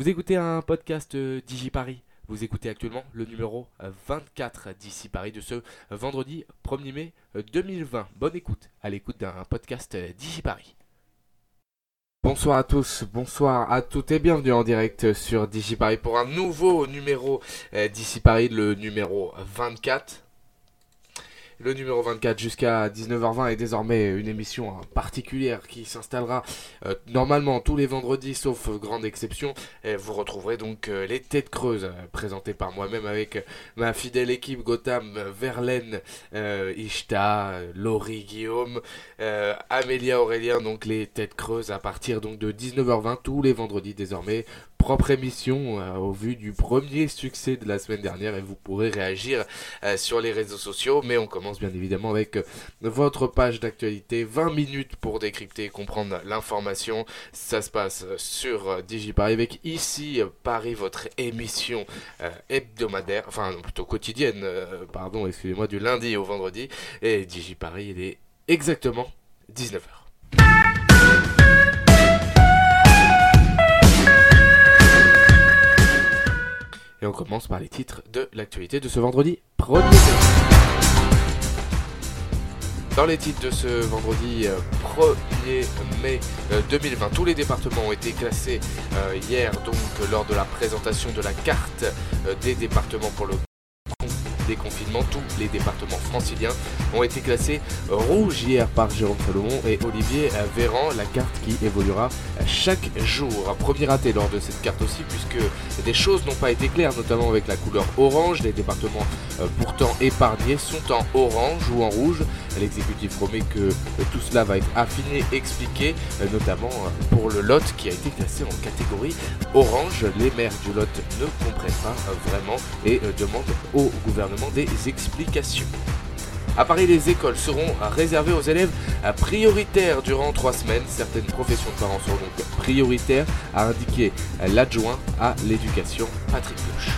Vous écoutez un podcast euh, DigiParis. Vous écoutez actuellement le numéro 24 d'ici Paris de ce vendredi 1er mai 2020. Bonne écoute à l'écoute d'un podcast euh, DigiParis. Bonsoir à tous, bonsoir à toutes et bienvenue en direct sur DigiParis pour un nouveau numéro euh, d'ici Paris, le numéro 24. Le numéro 24 jusqu'à 19h20 est désormais une émission hein, particulière qui s'installera euh, normalement tous les vendredis sauf grande exception. Vous retrouverez donc euh, les têtes creuses euh, présentées par moi-même avec ma fidèle équipe Gotham, Verlaine, Ishta, Laurie, Guillaume, Amélia, Aurélien, donc les têtes creuses à partir donc de 19h20 tous les vendredis désormais propre émission euh, au vu du premier succès de la semaine dernière et vous pourrez réagir euh, sur les réseaux sociaux. Mais on commence bien évidemment avec euh, votre page d'actualité. 20 minutes pour décrypter et comprendre l'information. Ça se passe sur DigiParis avec ici Paris, votre émission hebdomadaire, enfin plutôt quotidienne, pardon, excusez-moi, du lundi au vendredi. Et DigiParis, il est exactement 19h. Et on commence par les titres de l'actualité de ce vendredi 1er mai. Dans les titres de ce vendredi 1er euh, mai 2020, euh, tous les départements ont été classés euh, hier donc lors de la présentation de la carte des départements pour le confinement, tous les départements franciliens ont été classés rouge hier par Jérôme Salomon et Olivier Véran, la carte qui évoluera chaque jour. Premier raté lors de cette carte aussi, puisque des choses n'ont pas été claires, notamment avec la couleur orange. Les départements euh, pourtant épargnés sont en orange ou en rouge. L'exécutif promet que euh, tout cela va être affiné, expliqué, euh, notamment pour le Lot qui a été classé en catégorie orange. Les maires du Lot ne comprennent pas vraiment et demandent au gouvernement des explications. À Paris, les écoles seront réservées aux élèves prioritaires durant trois semaines. Certaines professions de parents seront donc prioritaires, a indiqué l'adjoint à l'éducation Patrick Bloch.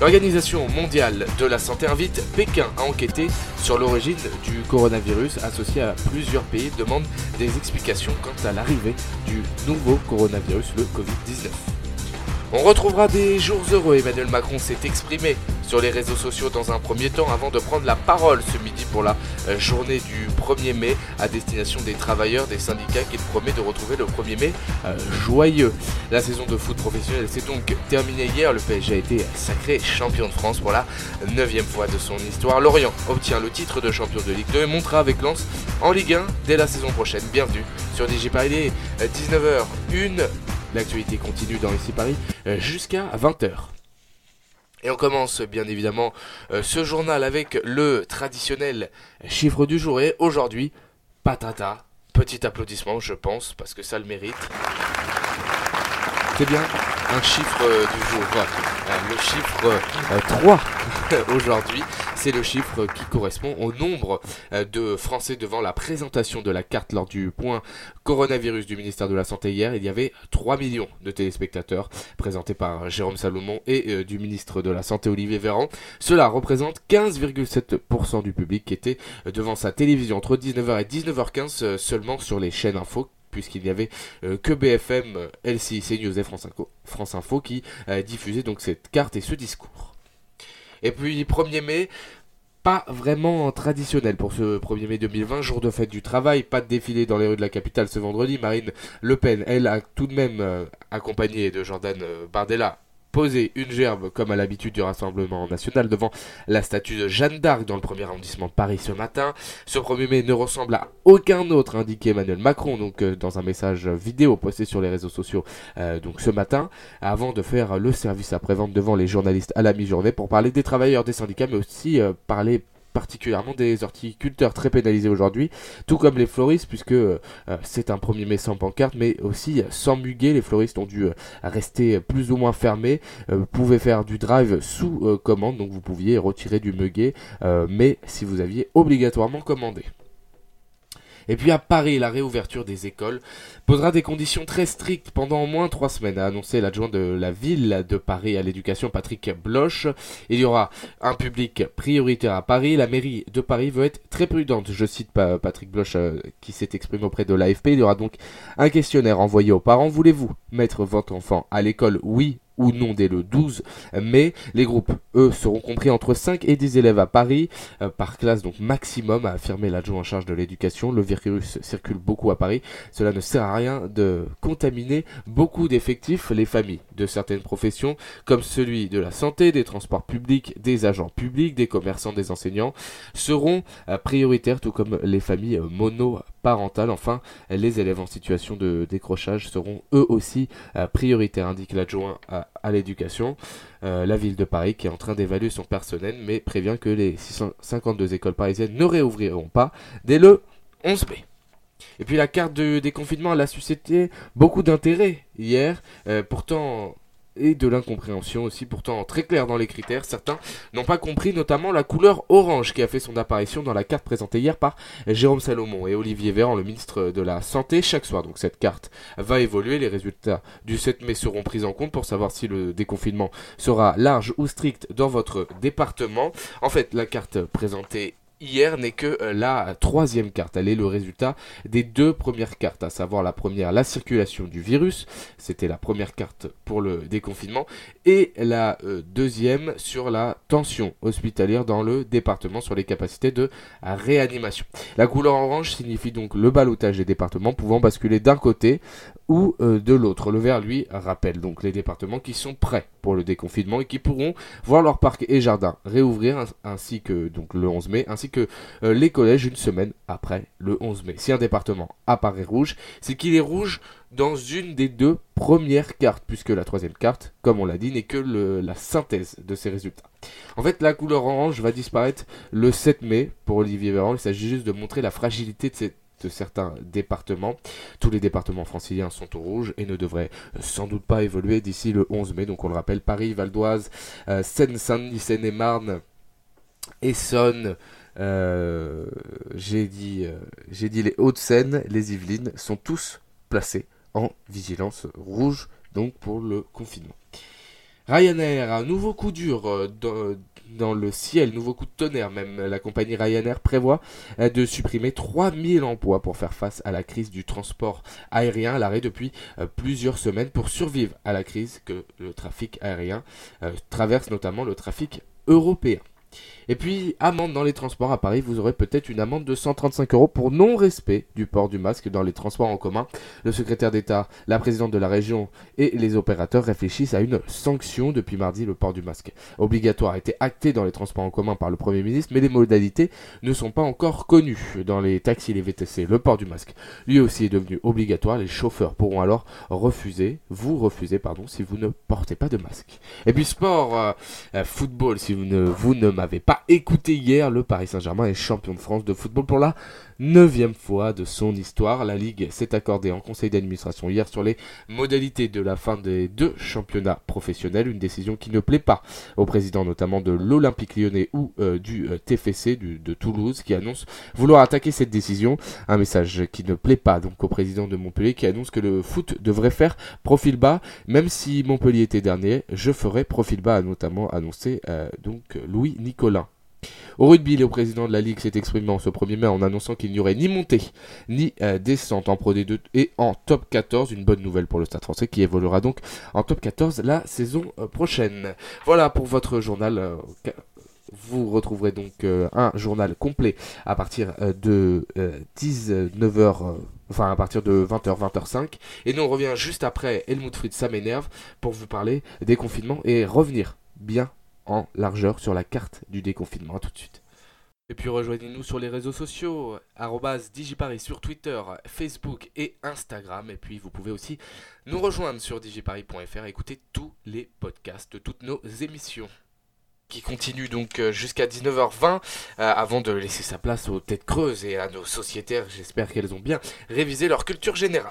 L'Organisation mondiale de la santé invite Pékin à enquêter sur l'origine du coronavirus associé à plusieurs pays demande des explications quant à l'arrivée du nouveau coronavirus, le Covid-19. On retrouvera des jours heureux. Emmanuel Macron s'est exprimé sur les réseaux sociaux dans un premier temps avant de prendre la parole ce midi pour la euh, journée du 1er mai à destination des travailleurs des syndicats qu'il promet de retrouver le 1er mai euh, joyeux. La saison de foot professionnel s'est donc terminée hier. Le PSG a été sacré champion de France pour la neuvième fois de son histoire. Lorient obtient le titre de champion de Ligue 2 et montera avec Lens en Ligue 1 dès la saison prochaine. Bienvenue sur DigiParis, 19h01. L'actualité continue dans ici Paris euh, jusqu'à 20h. Et on commence bien évidemment euh, ce journal avec le traditionnel chiffre du jour. Et aujourd'hui, patata. Petit applaudissement, je pense, parce que ça le mérite. C'est bien un chiffre euh, du jour. le chiffre 3 aujourd'hui c'est le chiffre qui correspond au nombre euh, de Français devant la présentation de la carte lors du point coronavirus du ministère de la Santé hier. Il y avait 3 millions de téléspectateurs présentés par Jérôme Salomon et euh, du ministre de la Santé Olivier Véran. Cela représente 15,7% du public qui était euh, devant sa télévision entre 19h et 19h15 seulement sur les chaînes info puisqu'il n'y avait que BFM, LCI, CNews et France Info, qui diffusaient donc cette carte et ce discours. Et puis 1er mai, pas vraiment traditionnel pour ce 1er mai 2020, jour de fête du travail, pas de défilé dans les rues de la capitale ce vendredi. Marine Le Pen, elle, a tout de même euh, accompagné de Jordan euh, Bardella poser une gerbe comme à l'habitude du Rassemblement national devant la statue de Jeanne d'Arc dans le premier arrondissement de Paris ce matin. Ce 1er mai ne ressemble à aucun autre, indiqué Emmanuel Macron donc euh, dans un message vidéo posté sur les réseaux sociaux euh, donc ce matin, avant de faire le service après-vente devant les journalistes à la mi-journée pour parler des travailleurs des syndicats mais aussi euh, parler particulièrement des horticulteurs très pénalisés aujourd'hui, tout comme les floristes, puisque euh, c'est un premier mai sans pancarte, mais aussi sans muguet. Les floristes ont dû euh, rester plus ou moins fermés. Euh, vous pouvez faire du drive sous commande, donc vous pouviez retirer du muguet, mais si vous aviez obligatoirement commandé. Et puis à Paris, la réouverture des écoles posera des conditions très strictes pendant au moins trois semaines, a annoncé l'adjoint de la ville de Paris à l'éducation Patrick Bloch. Il y aura un public prioritaire à Paris. La mairie de Paris veut être très prudente. Je cite Patrick Bloch euh, qui s'est exprimé auprès de l'AFP. Il y aura donc un questionnaire envoyé aux parents. Voulez-vous mettre votre enfant à l'école? Oui ou non dès le 12 mai. Les groupes, eux, seront compris entre 5 et 10 élèves à Paris, euh, par classe donc maximum, a affirmé l'adjoint en charge de l'éducation. Le virus circule beaucoup à Paris. Cela ne sert à rien de contaminer beaucoup d'effectifs. Les familles de certaines professions, comme celui de la santé, des transports publics, des agents publics, des commerçants, des enseignants, seront euh, prioritaires, tout comme les familles euh, monoparentales. Enfin, les élèves en situation de décrochage seront eux aussi prioritaires, indique l'adjoint à à l'éducation. Euh, la ville de Paris qui est en train d'évaluer son personnel, mais prévient que les 652 écoles parisiennes ne réouvriront pas dès le 11 mai. Et puis la carte de déconfinement, elle a suscité beaucoup d'intérêt hier. Euh, pourtant, et de l'incompréhension aussi, pourtant très clair dans les critères. Certains n'ont pas compris notamment la couleur orange qui a fait son apparition dans la carte présentée hier par Jérôme Salomon et Olivier Véran, le ministre de la Santé, chaque soir. Donc cette carte va évoluer. Les résultats du 7 mai seront pris en compte pour savoir si le déconfinement sera large ou strict dans votre département. En fait, la carte présentée hier n'est que euh, la troisième carte. Elle est le résultat des deux premières cartes, à savoir la première, la circulation du virus, c'était la première carte pour le déconfinement, et la euh, deuxième sur la tension hospitalière dans le département, sur les capacités de réanimation. La couleur orange signifie donc le balotage des départements pouvant basculer d'un côté ou euh, de l'autre. Le vert, lui, rappelle donc les départements qui sont prêts pour le déconfinement et qui pourront voir leurs parcs et jardins réouvrir ainsi que donc le 11 mai, ainsi que euh, les collèges une semaine après le 11 mai. Si un département apparaît rouge, c'est qu'il est rouge dans une des deux premières cartes, puisque la troisième carte, comme on l'a dit, n'est que la synthèse de ces résultats. En fait, la couleur orange va disparaître le 7 mai pour Olivier Véran. Il s'agit juste de montrer la fragilité de cette certains départements. Tous les départements franciliens sont au rouge et ne devraient sans doute pas évoluer d'ici le 11 mai. Donc on le rappelle, Paris, Val d'Oise, euh, Seine-Saint-Denis, Seine-et-Marne, Essonne, euh, j'ai dit, euh, j'ai dit les Hauts-de-Seine, les Yvelines sont tous placés en vigilance rouge donc pour le confinement. Ryanair, un nouveau coup dur dans, dans le ciel, nouveau coup de tonnerre même. La compagnie Ryanair prévoit euh, de supprimer 3000 emplois pour faire face à la crise du transport aérien à l'arrêt depuis euh, plusieurs semaines pour survivre à la crise que le trafic aérien euh, traverse notamment le trafic européen. Et puis, amende dans les transports à Paris, vous aurez peut-être une amende de 135 euros pour non-respect du port du masque dans les transports en commun. Le secrétaire d'État, la présidente de la région et les opérateurs réfléchissent à une sanction. Depuis mardi, le port du masque obligatoire a été acté dans les transports en commun par le Premier ministre, mais les modalités ne sont pas encore connues. Dans les taxis les VTC, le port du masque, lui aussi, est devenu obligatoire. Les chauffeurs pourront alors refuser, vous refuser, pardon, si vous ne portez pas de masque. Et puis sport, euh, euh, football, si vous ne, vous ne m'avez pas écoutez hier, le Paris Saint-Germain est champion de France de football pour la neuvième fois de son histoire. La Ligue s'est accordée en conseil d'administration hier sur les modalités de la fin des deux championnats professionnels, une décision qui ne plaît pas au président notamment de l'Olympique lyonnais ou euh, du euh, TFC de Toulouse qui annonce vouloir attaquer cette décision. Un message qui ne plaît pas donc au président de Montpellier qui annonce que le foot devrait faire profil bas, même si Montpellier était dernier, je ferai profil bas, a notamment annoncé euh, donc Louis Nicolin. Au rugby, le président de la Ligue s'est exprimé en ce 1er mai en annonçant qu'il n'y aurait ni montée ni euh, descente en Pro D2 et en Top 14. Une bonne nouvelle pour le Stade français qui évoluera donc en Top 14 la saison euh, prochaine. Voilà pour votre journal. Euh, vous retrouverez donc un journal complet à partir de 19h enfin à partir de 20h, 20h05. Et nous on revient juste après Helmut Fritz, ça m'énerve, pour vous parler des confinements et revenir bien en largeur sur la carte du déconfinement. tout de suite. Et puis rejoignez-nous sur les réseaux sociaux, Digiparis sur Twitter, Facebook et Instagram. Et puis vous pouvez aussi nous rejoindre sur digiparis.fr et écouter tous les podcasts de toutes nos émissions. Qui continue donc jusqu'à 19h20 avant de laisser sa place aux têtes creuses et à nos sociétaires. J'espère qu'elles ont bien révisé leur culture générale.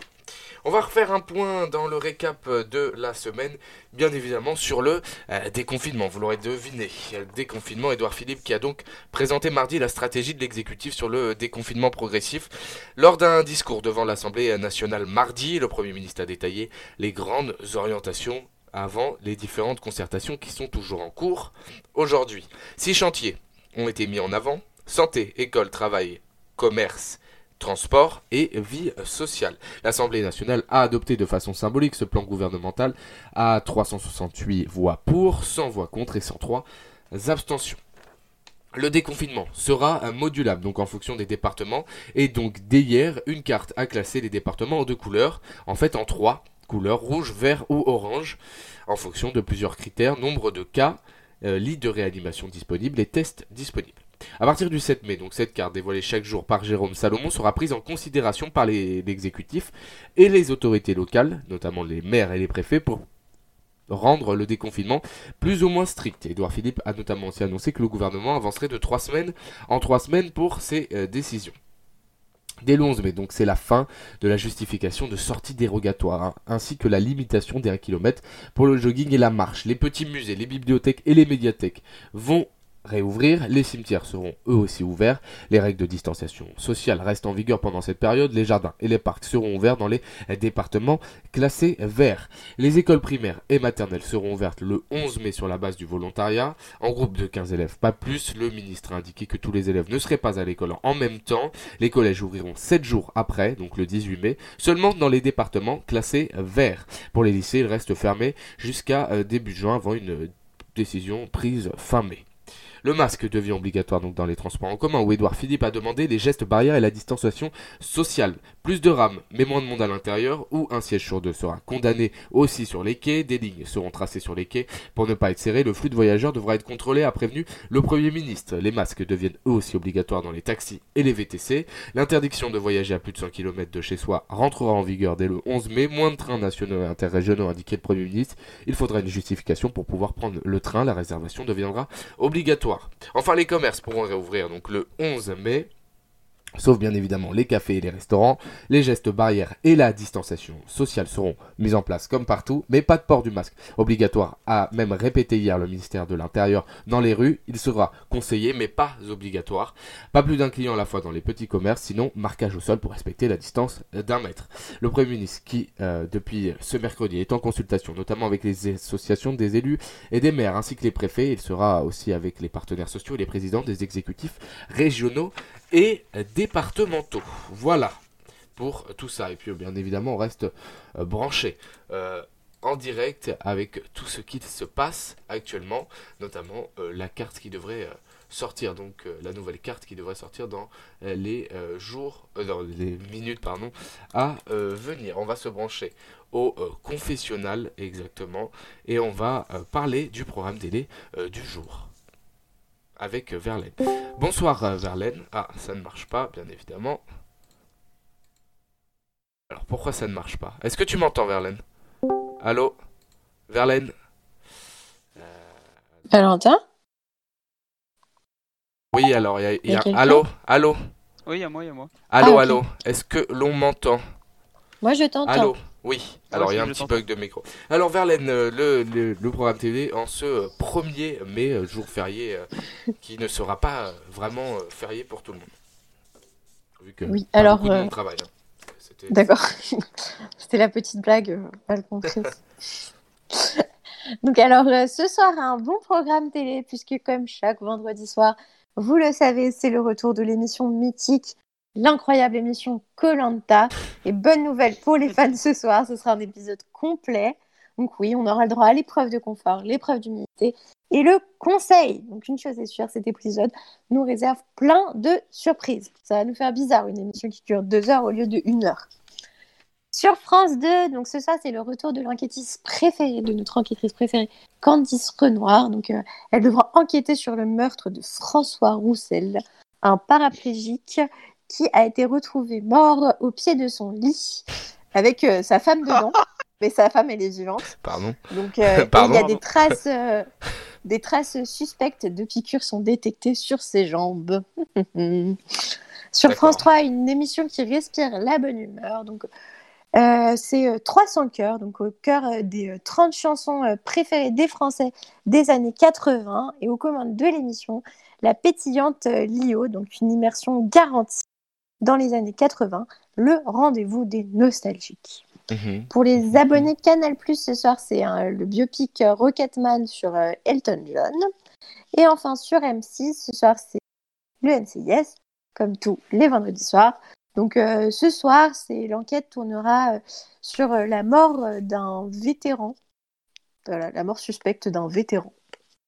On va refaire un point dans le récap de la semaine, bien évidemment sur le euh, déconfinement. Vous l'aurez deviné, déconfinement. Édouard Philippe qui a donc présenté mardi la stratégie de l'exécutif sur le déconfinement progressif. Lors d'un discours devant l'Assemblée nationale mardi, le Premier ministre a détaillé les grandes orientations avant les différentes concertations qui sont toujours en cours aujourd'hui. Six chantiers ont été mis en avant santé, école, travail, commerce transport et vie sociale. L'Assemblée nationale a adopté de façon symbolique ce plan gouvernemental à 368 voix pour, 100 voix contre et 103 abstentions. Le déconfinement sera modulable donc en fonction des départements et donc dès hier une carte a classé les départements en deux couleurs, en fait en trois couleurs rouge, vert ou orange en fonction de plusieurs critères, nombre de cas, euh, lits de réanimation disponibles et tests disponibles. À partir du 7 mai, donc cette carte dévoilée chaque jour par Jérôme Salomon sera prise en considération par l'exécutif et les autorités locales, notamment les maires et les préfets, pour rendre le déconfinement plus ou moins strict. Édouard Philippe a notamment aussi annoncé que le gouvernement avancerait de 3 semaines en 3 semaines pour ses euh, décisions. Dès le 11 mai, donc c'est la fin de la justification de sortie dérogatoire, hein, ainsi que la limitation des 1 km pour le jogging et la marche. Les petits musées, les bibliothèques et les médiathèques vont réouvrir, les cimetières seront eux aussi ouverts, les règles de distanciation sociale restent en vigueur pendant cette période, les jardins et les parcs seront ouverts dans les départements classés verts. Les écoles primaires et maternelles seront ouvertes le 11 mai sur la base du volontariat, en groupe de 15 élèves, pas plus. Le ministre a indiqué que tous les élèves ne seraient pas à l'école en même temps. Les collèges ouvriront 7 jours après, donc le 18 mai, seulement dans les départements classés verts. Pour les lycées, ils restent fermés jusqu'à euh, début juin avant une décision prise fin mai. Le masque devient obligatoire donc dans les transports en commun où Édouard Philippe a demandé les gestes barrières et la distanciation sociale. Plus de rames, mais moins de monde à l'intérieur, où un siège sur deux sera condamné aussi sur les quais, des lignes seront tracées sur les quais pour ne pas être serré, le flux de voyageurs devra être contrôlé, a prévenu le Premier ministre. Les masques deviennent eux aussi obligatoires dans les taxis et les VTC. L'interdiction de voyager à plus de 100 km de chez soi rentrera en vigueur dès le 11 mai. Moins de trains nationaux et interrégionaux, indiqué le Premier ministre. Il faudra une justification pour pouvoir prendre le train. La réservation deviendra obligatoire. Enfin, les commerces pourront réouvrir donc le 11 mai Sauf bien évidemment les cafés et les restaurants, les gestes barrières et la distanciation sociale seront mis en place comme partout, mais pas de port du masque obligatoire, a même répété hier le ministère de l'Intérieur dans les rues, il sera conseillé mais pas obligatoire. Pas plus d'un client à la fois dans les petits commerces, sinon marquage au sol pour respecter la distance d'un mètre. Le Premier ministre qui, euh, depuis ce mercredi, est en consultation notamment avec les associations des élus et des maires ainsi que les préfets, il sera aussi avec les partenaires sociaux et les présidents des exécutifs régionaux et départementaux. Voilà pour tout ça. Et puis bien évidemment, on reste euh, branché euh, en direct avec tout ce qui se passe actuellement, notamment euh, la carte qui devrait sortir, donc la nouvelle carte qui devrait sortir dans les jours, dans les minutes pardon, à venir. On va se brancher au confessionnal exactement et on va parler du programme télé du jour avec Verlaine. Bonsoir euh, Verlaine. Ah, ça ne marche pas, bien évidemment. Alors pourquoi ça ne marche pas? Est-ce que tu m'entends Verlaine? Allô? Verlaine? Valentin Oui, alors il y a... Allô? Allô? Oui, il y a moi, il y a moi. Allô, ah, allô? Est-ce que l'on m'entend? Moi je t'entends. Allô? Oui, alors il y a un petit bug de micro. Alors Verlaine, euh, le, le, programme TV en ce 1er mai, euh, jour férié, euh, qui ne sera pas vraiment férié pour tout le monde. Vu que oui, alors, beaucoup de monde travaille. Hein. D'accord. C'était la petite blague mal comprise. Donc alors ce soir un bon programme télé puisque comme chaque vendredi soir, vous le savez, c'est le retour de l'émission mythique l'incroyable émission Colanta. Et bonne nouvelle pour les fans ce soir, ce sera un épisode complet. Donc oui, on aura le droit à l'épreuve de confort, l'épreuve d'humilité et le conseil. Donc une chose est sûre, cet épisode nous réserve plein de surprises. Ça va nous faire bizarre, une émission qui dure deux heures au lieu de une heure. Sur France 2, donc ce soir, c'est le retour de l'enquêtrice préférée, de notre enquêtrice préférée, Candice Renoir. Donc euh, elle devra enquêter sur le meurtre de François Roussel, un paraplégique qui a été retrouvé mort au pied de son lit avec euh, sa femme dedans. Mais sa femme, elle est vivante. Pardon. Donc, euh, il y a des traces. Euh, Des traces suspectes de piqûres sont détectées sur ses jambes. sur France 3, une émission qui respire la bonne humeur. Donc, c'est 300 cœurs, donc au cœur des 30 chansons préférées des Français des années 80. Et aux commandes de l'émission, la pétillante Lio, donc une immersion garantie dans les années 80, le rendez-vous des nostalgiques. Mhm. Pour les abonnés Canal+, ce soir, c'est le biopic Rocketman sur euh, Elton John. Et enfin, sur M6, ce soir, c'est le NCIS, comme tous les vendredis soirs. Donc euh, ce soir, c'est l'enquête tournera euh, sur la mort d'un vétéran, la mort suspecte d'un vétéran.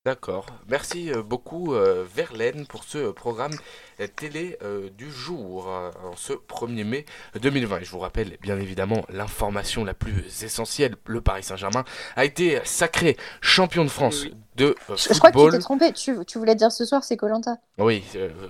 D'accord. Merci euh, beaucoup euh, Verlaine pour ce programme euh, télé du jour en ce 1er mai 2020. je vous rappelle bien évidemment l'information la plus essentielle. Le Paris Saint-Germain a été sacré champion de France de football. Je crois que tu t'es trompé. Tu, voulais dire ce soir c'est Colanta. Oui,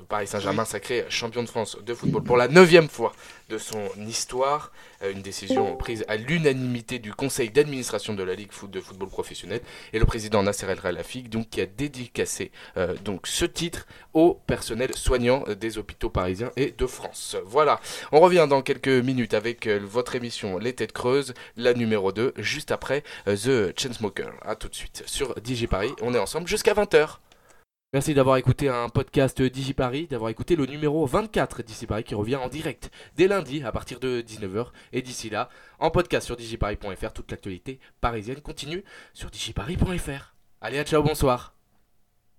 Paris Saint-Germain sacré champion de France de football pour la neuvième fois de son histoire. Euh, une décision prise à l'unanimité du conseil d'administration de la Ligue de football professionnel et le président Nasser El Khelaifi donc qui a dédicacé euh, donc ce titre au personnel soignant des hôpitaux parisiens et de France. Voilà, on revient dans quelques minutes avec euh, votre émission Les Têtes Creuses, la numéro 2, juste après The Chainsmoker. A tout de suite sur DigiParis, on est ensemble jusqu'à 20h. Merci d'avoir écouté un podcast DigiParis, d'avoir écouté le numéro 24 DigiParis qui revient en direct dès lundi à partir de 19h. Et d'ici là, en podcast sur digiparis.fr, toute l'actualité parisienne continue sur digiparis.fr. Allez, à ciao, bonsoir.